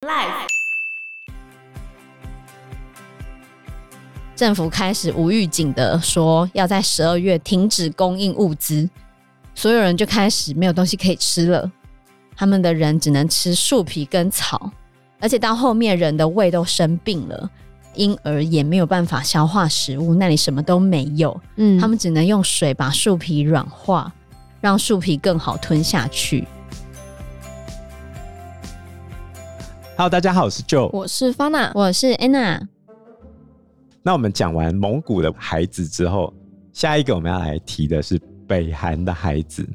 Life 政府开始无预警的说要在十二月停止供应物资，所有人就开始没有东西可以吃了。他们的人只能吃树皮跟草，而且到后面人的胃都生病了，婴儿也没有办法消化食物，那里什么都没有。嗯，他们只能用水把树皮软化，让树皮更好吞下去。Hello，大家好，我是 Joe，我是 Fana，我是 Anna。那我们讲完蒙古的孩子之后，下一个我们要来提的是北韩的孩子。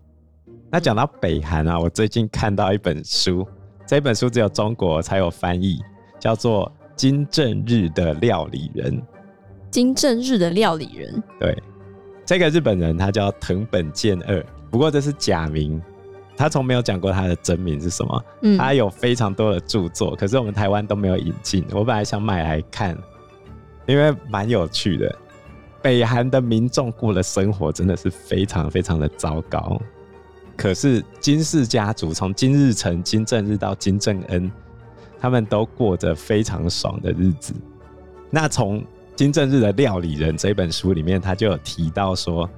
那讲到北韩啊，我最近看到一本书，这本书只有中国才有翻译，叫做《金正日的料理人》。金正日的料理人，对，这个日本人他叫藤本健二，不过这是假名。他从没有讲过他的真名是什么。嗯，他有非常多的著作，可是我们台湾都没有引进。我本来想买来看，因为蛮有趣的。北韩的民众过的生活真的是非常非常的糟糕，可是金氏家族从金日成、金正日到金正恩，他们都过着非常爽的日子。那从金正日的料理人这本书里面，他就有提到说，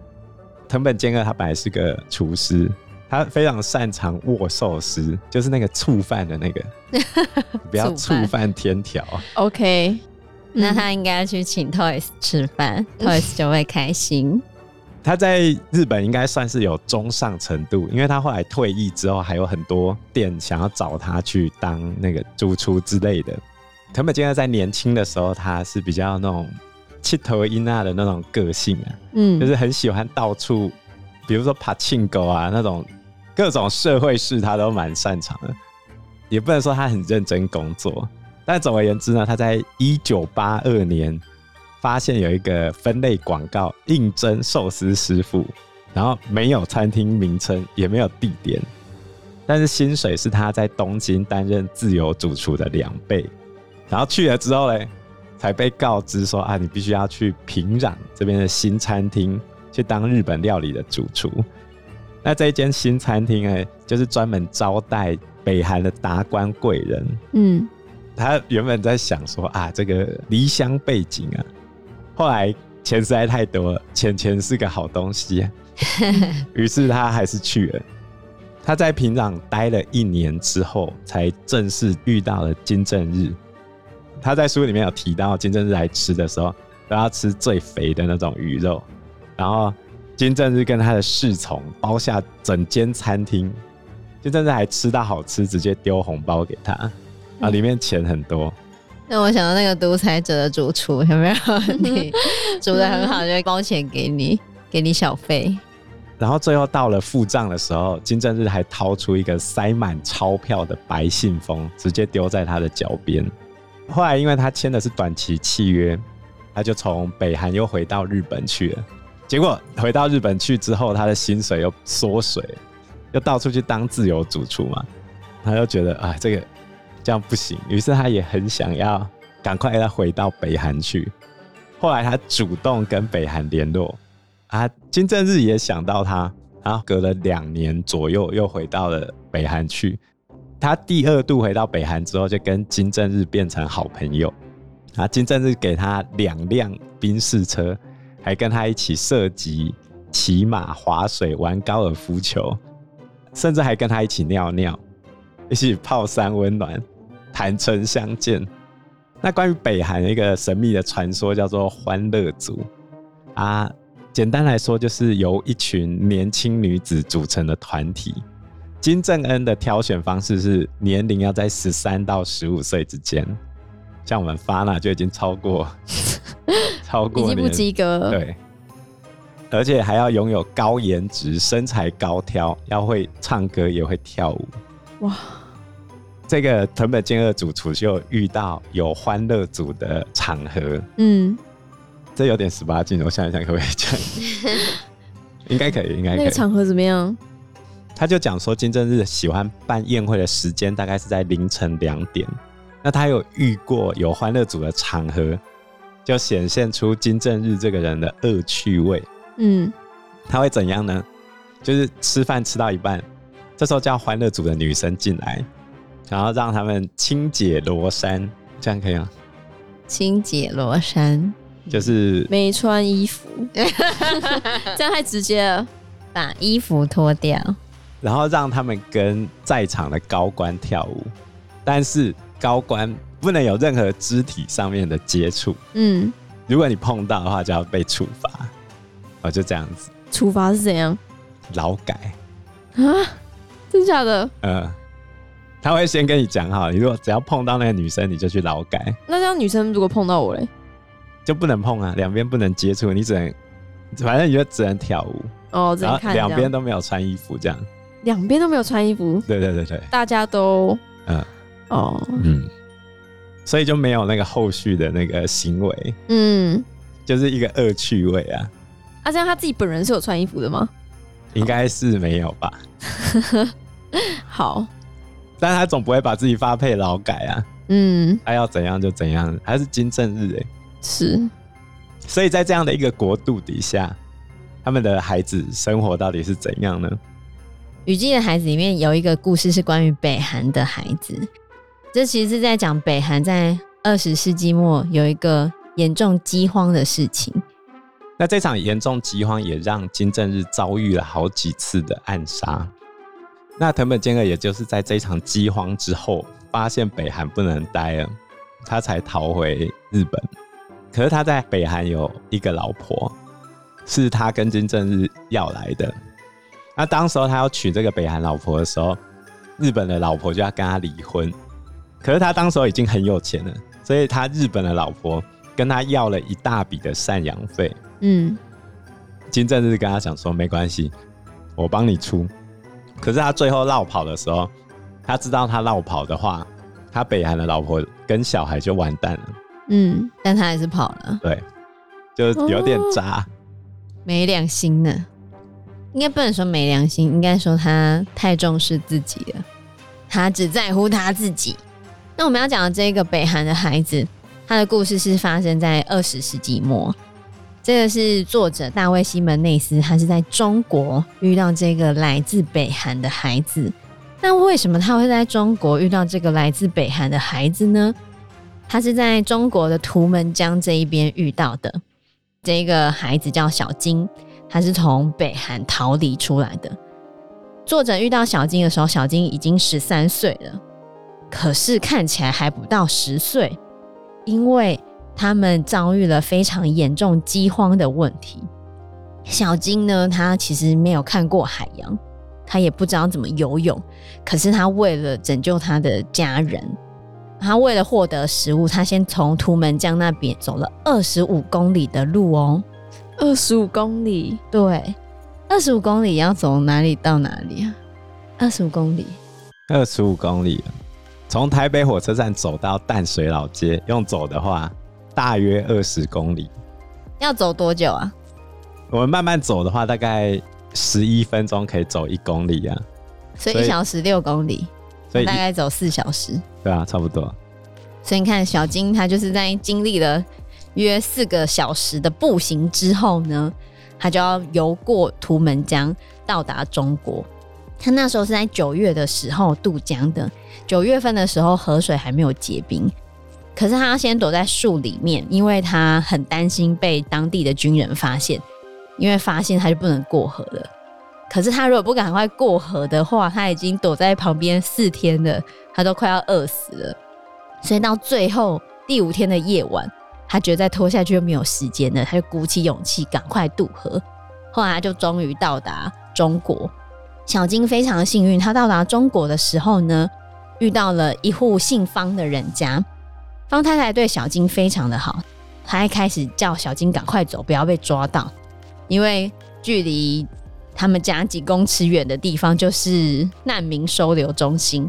藤本健二他本来是个厨师。他非常擅长握寿司，就是那个醋饭的那个，不要醋饭天条。OK，那他应该去请 Toys 吃饭，Toys 就会开心。他在日本应该算是有中上程度，因为他后来退役之后，还有很多店想要找他去当那个主厨之类的。藤本健二在年轻的时候，他是比较那种气头一纳的那种个性啊，嗯，就是很喜欢到处，比如说爬庆狗啊那种。各种社会事他都蛮擅长的，也不能说他很认真工作，但总而言之呢，他在一九八二年发现有一个分类广告，应征寿司师傅，然后没有餐厅名称，也没有地点，但是薪水是他在东京担任自由主厨的两倍，然后去了之后嘞，才被告知说啊，你必须要去平壤这边的新餐厅去当日本料理的主厨。那这一间新餐厅哎，就是专门招待北韩的达官贵人。嗯，他原本在想说啊，这个离乡背景啊，后来钱实在太多了，钱钱是个好东西，于是他还是去了。他在平壤待了一年之后，才正式遇到了金正日。他在书里面有提到，金正日来吃的时候，都要吃最肥的那种鱼肉，然后。金正日跟他的侍从包下整间餐厅，金正日还吃到好吃，直接丢红包给他，啊，里面钱很多。那我想到那个独裁者的主厨有没有？你 煮的很好，就包钱给你，给你小费。然后最后到了付账的时候，金正日还掏出一个塞满钞票的白信封，直接丢在他的脚边。后来因为他签的是短期契约，他就从北韩又回到日本去了。结果回到日本去之后，他的薪水又缩水，又到处去当自由主厨嘛。他就觉得啊，这个这样不行，于是他也很想要赶快要回到北韩去。后来他主动跟北韩联络，啊，金正日也想到他，然后隔了两年左右又回到了北韩去。他第二度回到北韩之后，就跟金正日变成好朋友。啊，金正日给他两辆宾士车。还跟他一起射击、骑马、划水、玩高尔夫球，甚至还跟他一起尿尿，一起泡山温暖，坦诚相见。那关于北韩一个神秘的传说叫做欢乐族啊，简单来说就是由一群年轻女子组成的团体。金正恩的挑选方式是年龄要在十三到十五岁之间，像我们 Fana 就已经超过。超过已经不及格了，对，而且还要拥有高颜值、身材高挑，要会唱歌也会跳舞。哇！这个藤本健二主厨就遇到有欢乐组的场合，嗯，这有点十八禁，我想一想可不可以讲？应该可以，应该可以。那个场合怎么样？他就讲说，金正日喜欢办宴会的时间大概是在凌晨两点。那他有遇过有欢乐组的场合。就显现出金正日这个人的恶趣味。嗯，他会怎样呢？就是吃饭吃到一半，这时候叫欢乐组的女生进来，然后让他们清解罗衫，这样可以吗？清解罗衫就是没穿衣服，这样太直接了，把衣服脱掉，然后让他们跟在场的高官跳舞，但是高官不能有任何肢体上面的接触。嗯，如果你碰到的话，就要被处罚。哦，就这样子。处罚是怎样？劳改啊？真假的？呃，他会先跟你讲好，你如果只要碰到那个女生，你就去劳改。那这样女生如果碰到我嘞，就不能碰啊，两边不能接触，你只能，反正你就只能跳舞。哦，只能看。两边都没有穿衣服，这样。两边都没有穿衣服。对对对对。大家都，嗯、呃，哦，嗯，所以就没有那个后续的那个行为。嗯，就是一个恶趣味啊。啊，这样他自己本人是有穿衣服的吗？应该是没有吧。好，但他总不会把自己发配劳改啊。嗯，他要怎样就怎样，还是金正日哎、欸。是，所以在这样的一个国度底下，他们的孩子生活到底是怎样呢？《雨季的孩子》里面有一个故事是关于北韩的孩子，这其实是在讲北韩在二十世纪末有一个严重饥荒的事情。那这场严重饥荒也让金正日遭遇了好几次的暗杀。那藤本健二也就是在这场饥荒之后，发现北韩不能待了，他才逃回日本。可是他在北韩有一个老婆，是他跟金正日要来的。那当时候他要娶这个北韩老婆的时候，日本的老婆就要跟他离婚。可是他当时候已经很有钱了，所以他日本的老婆跟他要了一大笔的赡养费。嗯，金正日跟他讲说没关系，我帮你出。可是他最后落跑的时候，他知道他落跑的话，他北韩的老婆跟小孩就完蛋了。嗯，但他还是跑了。对，就有点渣，哦、没良心呢。应该不能说没良心，应该说他太重视自己了，他只在乎他自己。那我们要讲的这个北韩的孩子，他的故事是发生在二十世纪末。这个是作者大卫·西门内斯，他是在中国遇到这个来自北韩的孩子。那为什么他会在中国遇到这个来自北韩的孩子呢？他是在中国的图们江这一边遇到的。这个孩子叫小金，他是从北韩逃离出来的。作者遇到小金的时候，小金已经十三岁了，可是看起来还不到十岁，因为。他们遭遇了非常严重饥荒的问题。小金呢，他其实没有看过海洋，他也不知道怎么游泳。可是他为了拯救他的家人，他为了获得食物，他先从图门江那边走了二十五公里的路哦。二十五公里，对，二十五公里要走哪里到哪里啊？二十五公里，二十五公里，从台北火车站走到淡水老街，用走的话。大约二十公里，要走多久啊？我们慢慢走的话，大概十一分钟可以走一公里啊。所以一小时六公里，所以大概走四小时。对啊，差不多。所以你看，小金他就是在经历了约四个小时的步行之后呢，他就要游过图门江到达中国。他那时候是在九月的时候渡江的，九月份的时候河水还没有结冰。可是他要先躲在树里面，因为他很担心被当地的军人发现，因为发现他就不能过河了。可是他如果不赶快过河的话，他已经躲在旁边四天了，他都快要饿死了。所以到最后第五天的夜晚，他觉得再拖下去就没有时间了，他就鼓起勇气赶快渡河。后来他就终于到达中国。小金非常幸运，他到达中国的时候呢，遇到了一户姓方的人家。方太太对小金非常的好，她一开始叫小金赶快走，不要被抓到，因为距离他们家几公尺远的地方就是难民收留中心。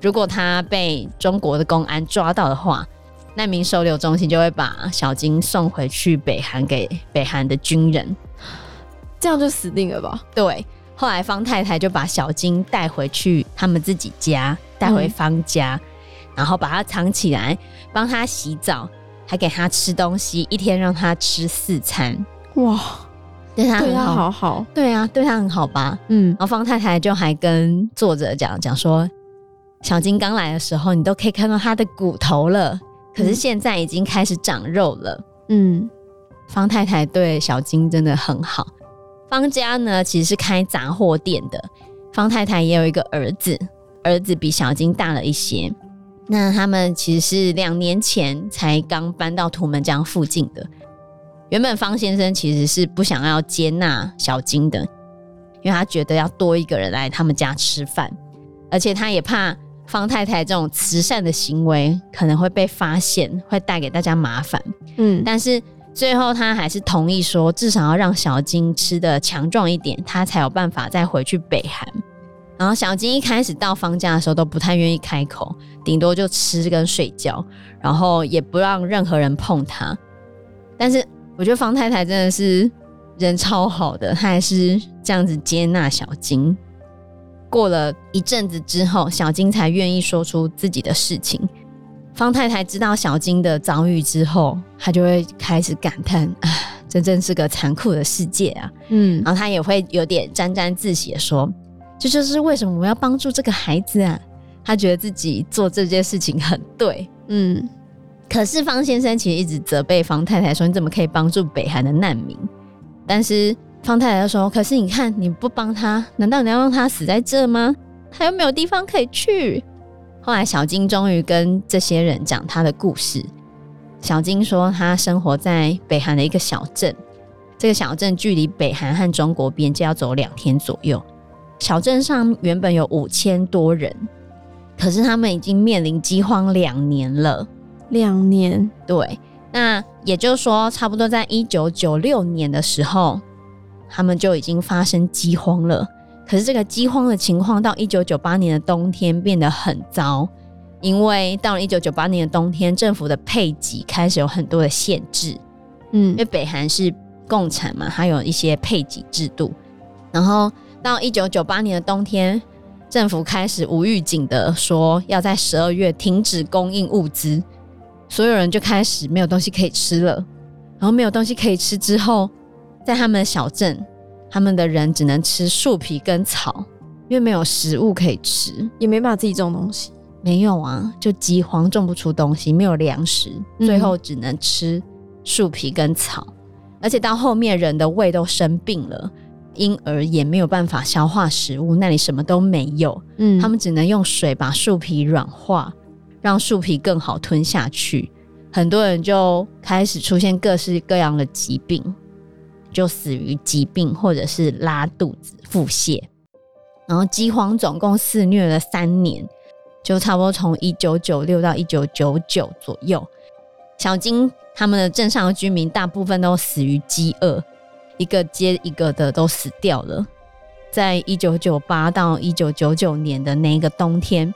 如果他被中国的公安抓到的话，难民收留中心就会把小金送回去北韩给北韩的军人，这样就死定了吧？对。后来方太太就把小金带回去他们自己家，带回方家。嗯然后把它藏起来，帮他洗澡，还给他吃东西，一天让他吃四餐。哇，对他很好，对他好好，对啊，对他很好吧？嗯。然后方太太就还跟作者讲讲说，小金刚来的时候，你都可以看到他的骨头了，可是现在已经开始长肉了。嗯，方太太对小金真的很好。方家呢，其实是开杂货店的。方太太也有一个儿子，儿子比小金大了一些。那他们其实是两年前才刚搬到图们江附近的。原本方先生其实是不想要接纳小金的，因为他觉得要多一个人来他们家吃饭，而且他也怕。方太太这种慈善的行为可能会被发现，会带给大家麻烦。嗯，但是最后他还是同意说，至少要让小金吃的强壮一点，他才有办法再回去北韩。然后小金一开始到方家的时候都不太愿意开口，顶多就吃跟睡觉，然后也不让任何人碰他。但是我觉得方太太真的是人超好的，她还是这样子接纳小金。过了一阵子之后，小金才愿意说出自己的事情。方太太知道小金的遭遇之后，她就会开始感叹：“啊，这真是个残酷的世界啊！”嗯，然后她也会有点沾沾自喜的说：“这就是为什么我们要帮助这个孩子啊！”她觉得自己做这件事情很对。嗯，可是方先生其实一直责备方太太说：“你怎么可以帮助北韩的难民？”但是。方太太就说：“可是你看，你不帮他，难道你要让他死在这吗？他又没有地方可以去。”后来，小金终于跟这些人讲他的故事。小金说，他生活在北韩的一个小镇，这个小镇距离北韩和中国边界要走两天左右。小镇上原本有五千多人，可是他们已经面临饥荒两年了。两年，对。那也就是说，差不多在一九九六年的时候。他们就已经发生饥荒了，可是这个饥荒的情况到一九九八年的冬天变得很糟，因为到了一九九八年的冬天，政府的配给开始有很多的限制，嗯，因为北韩是共产嘛，它有一些配给制度，然后到一九九八年的冬天，政府开始无预警的说要在十二月停止供应物资，所有人就开始没有东西可以吃了，然后没有东西可以吃之后。在他们的小镇，他们的人只能吃树皮跟草，因为没有食物可以吃，也没办法自己种东西。没有啊，就饥荒，种不出东西，没有粮食，最后只能吃树皮跟草。嗯。而且到后面，人的胃都生病了，婴儿也没有办法消化食物，那里什么都没有。嗯，他们只能用水把树皮软化，让树皮更好吞下去。很多人就开始出现各式各样的疾病。就死于疾病，或者是拉肚子、腹泻，然后饥荒总共肆虐了三年，就差不多从一九九六到一九九九左右。小金他们的镇上的居民大部分都死于饥饿，一个接一个的都死掉了。在一九九八到一九九九年的那个冬天，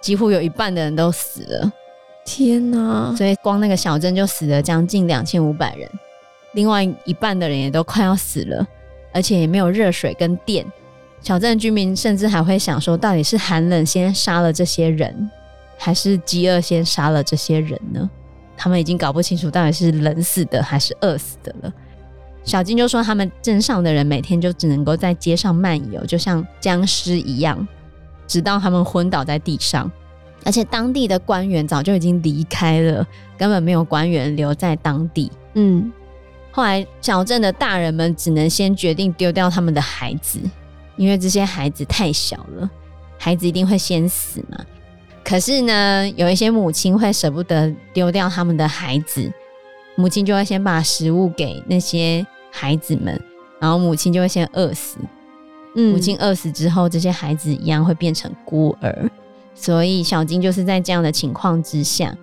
几乎有一半的人都死了。天哪！所以光那个小镇就死了将近两千五百人。另外一半的人也都快要死了，而且也没有热水跟电。小镇居民甚至还会想说，到底是寒冷先杀了这些人，还是饥饿先杀了这些人呢？他们已经搞不清楚到底是冷死的还是饿死的了。小金就说，他们镇上的人每天就只能够在街上漫游，就像僵尸一样，直到他们昏倒在地上。而且当地的官员早就已经离开了，根本没有官员留在当地。嗯。后来，小镇的大人们只能先决定丢掉他们的孩子，因为这些孩子太小了，孩子一定会先死嘛。可是呢，有一些母亲会舍不得丢掉他们的孩子，母亲就会先把食物给那些孩子们，然后母亲就会先饿死。嗯，母亲饿死之后，这些孩子一样会变成孤儿。所以，小金就是在这样的情况之下，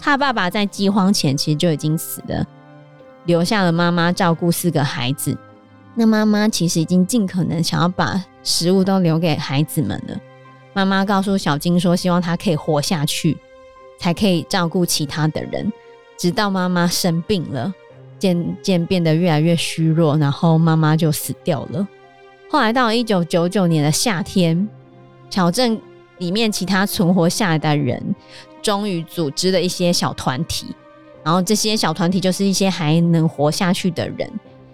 他爸爸在饥荒前其实就已经死了。留下了妈妈照顾四个孩子，那妈妈其实已经尽可能想要把食物都留给孩子们了。妈妈告诉小金说，希望他可以活下去，才可以照顾其他的人。直到妈妈生病了，渐渐变得越来越虚弱，然后妈妈就死掉了。后来到一九九九年的夏天，小镇里面其他存活下来的人，终于组织了一些小团体。然后这些小团体就是一些还能活下去的人，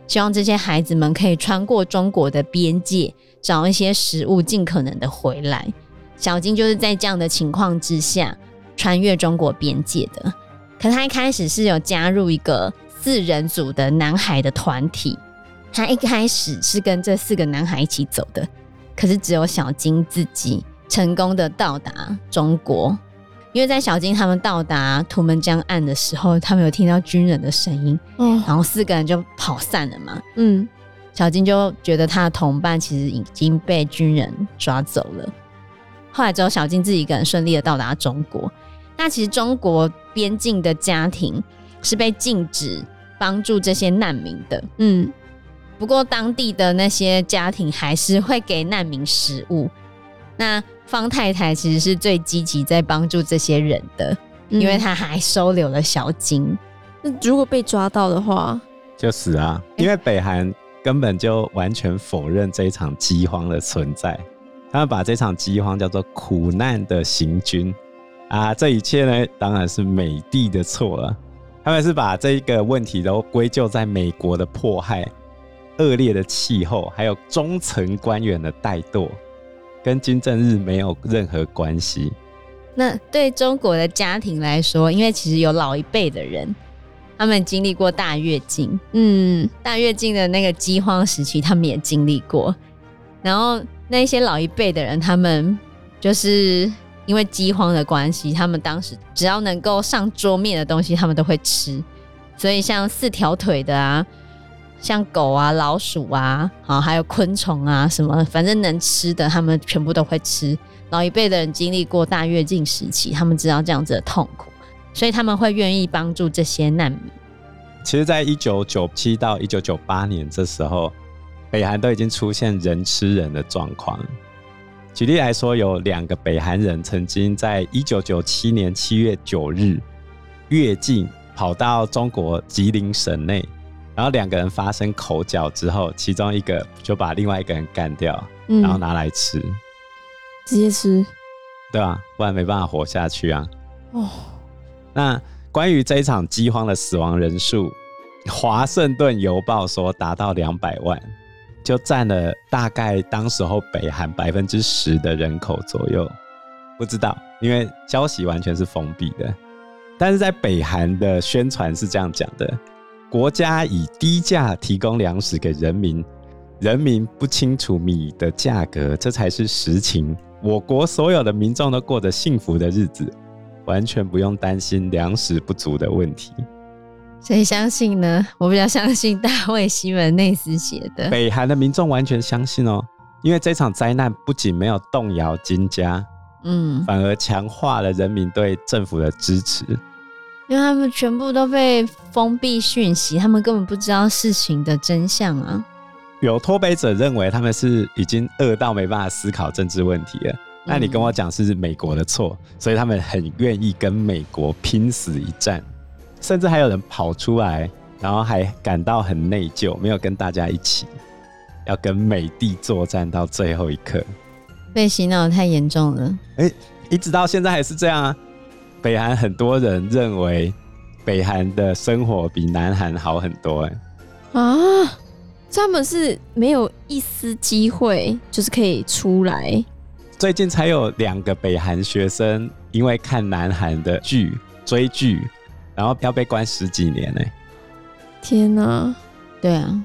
希望这些孩子们可以穿过中国的边界，找一些食物，尽可能的回来。小金就是在这样的情况之下穿越中国边界的。可他一开始是有加入一个四人组的男孩的团体，他一开始是跟这四个男孩一起走的，可是只有小金自己成功的到达中国。因为在小金他们到达图门江岸的时候，他们有听到军人的声音，哦，然后四个人就跑散了嘛。嗯，小金就觉得他的同伴其实已经被军人抓走了。后来只有小金自己一个人顺利的到达中国。那其实中国边境的家庭是被禁止帮助这些难民的。嗯，不过当地的那些家庭还是会给难民食物。那方太太其实是最积极在帮助这些人的，嗯、因为她还收留了小金。那如果被抓到的话，就死啊！因为北韩根本就完全否认这一场饥荒的存在，他们把这场饥荒叫做苦难的行军啊！这一切呢，当然是美帝的错了。他们是把这一个问题都归咎在美国的迫害、恶劣的气候，还有中层官员的怠惰。跟金正日没有任何关系。那对中国的家庭来说，因为其实有老一辈的人，他们经历过大跃进，嗯，大跃进的那个饥荒时期，他们也经历过。然后那些老一辈的人，他们就是因为饥荒的关系，他们当时只要能够上桌面的东西，他们都会吃。所以像四条腿的啊。像狗啊、老鼠啊，啊，还有昆虫啊，什么反正能吃的，他们全部都会吃。老一辈的人经历过大跃进时期，他们知道这样子的痛苦，所以他们会愿意帮助这些难民。其实，在一九九七到一九九八年这时候，北韩都已经出现人吃人的状况。举例来说，有两个北韩人曾经在一九九七年七月九日越境跑到中国吉林省内。然后两个人发生口角之后，其中一个就把另外一个人干掉，嗯、然后拿来吃，直接吃，对啊，不然没办法活下去啊。哦，那关于这一场饥荒的死亡人数，《华盛顿邮报》说达到两百万，就占了大概当时候北韩百分之十的人口左右。不知道，因为消息完全是封闭的，但是在北韩的宣传是这样讲的。国家以低价提供粮食给人民，人民不清楚米的价格，这才是实情。我国所有的民众都过着幸福的日子，完全不用担心粮食不足的问题。谁相信呢？我比较相信大卫·西门内斯写的。北韩的民众完全相信哦，因为这场灾难不仅没有动摇金家，嗯，反而强化了人民对政府的支持。因为他们全部都被封闭讯息，他们根本不知道事情的真相啊！有脱北者认为他们是已经饿到没办法思考政治问题了。那你跟我讲是美国的错，所以他们很愿意跟美国拼死一战，甚至还有人跑出来，然后还感到很内疚，没有跟大家一起要跟美帝作战到最后一刻。被洗脑太严重了，哎、欸，一直到现在还是这样啊！北韩很多人认为北韩的生活比南韩好很多，哎，啊，他们是没有一丝机会，就是可以出来。最近才有两个北韩学生因为看南韩的剧追剧，然后要被关十几年呢。天哪，对啊。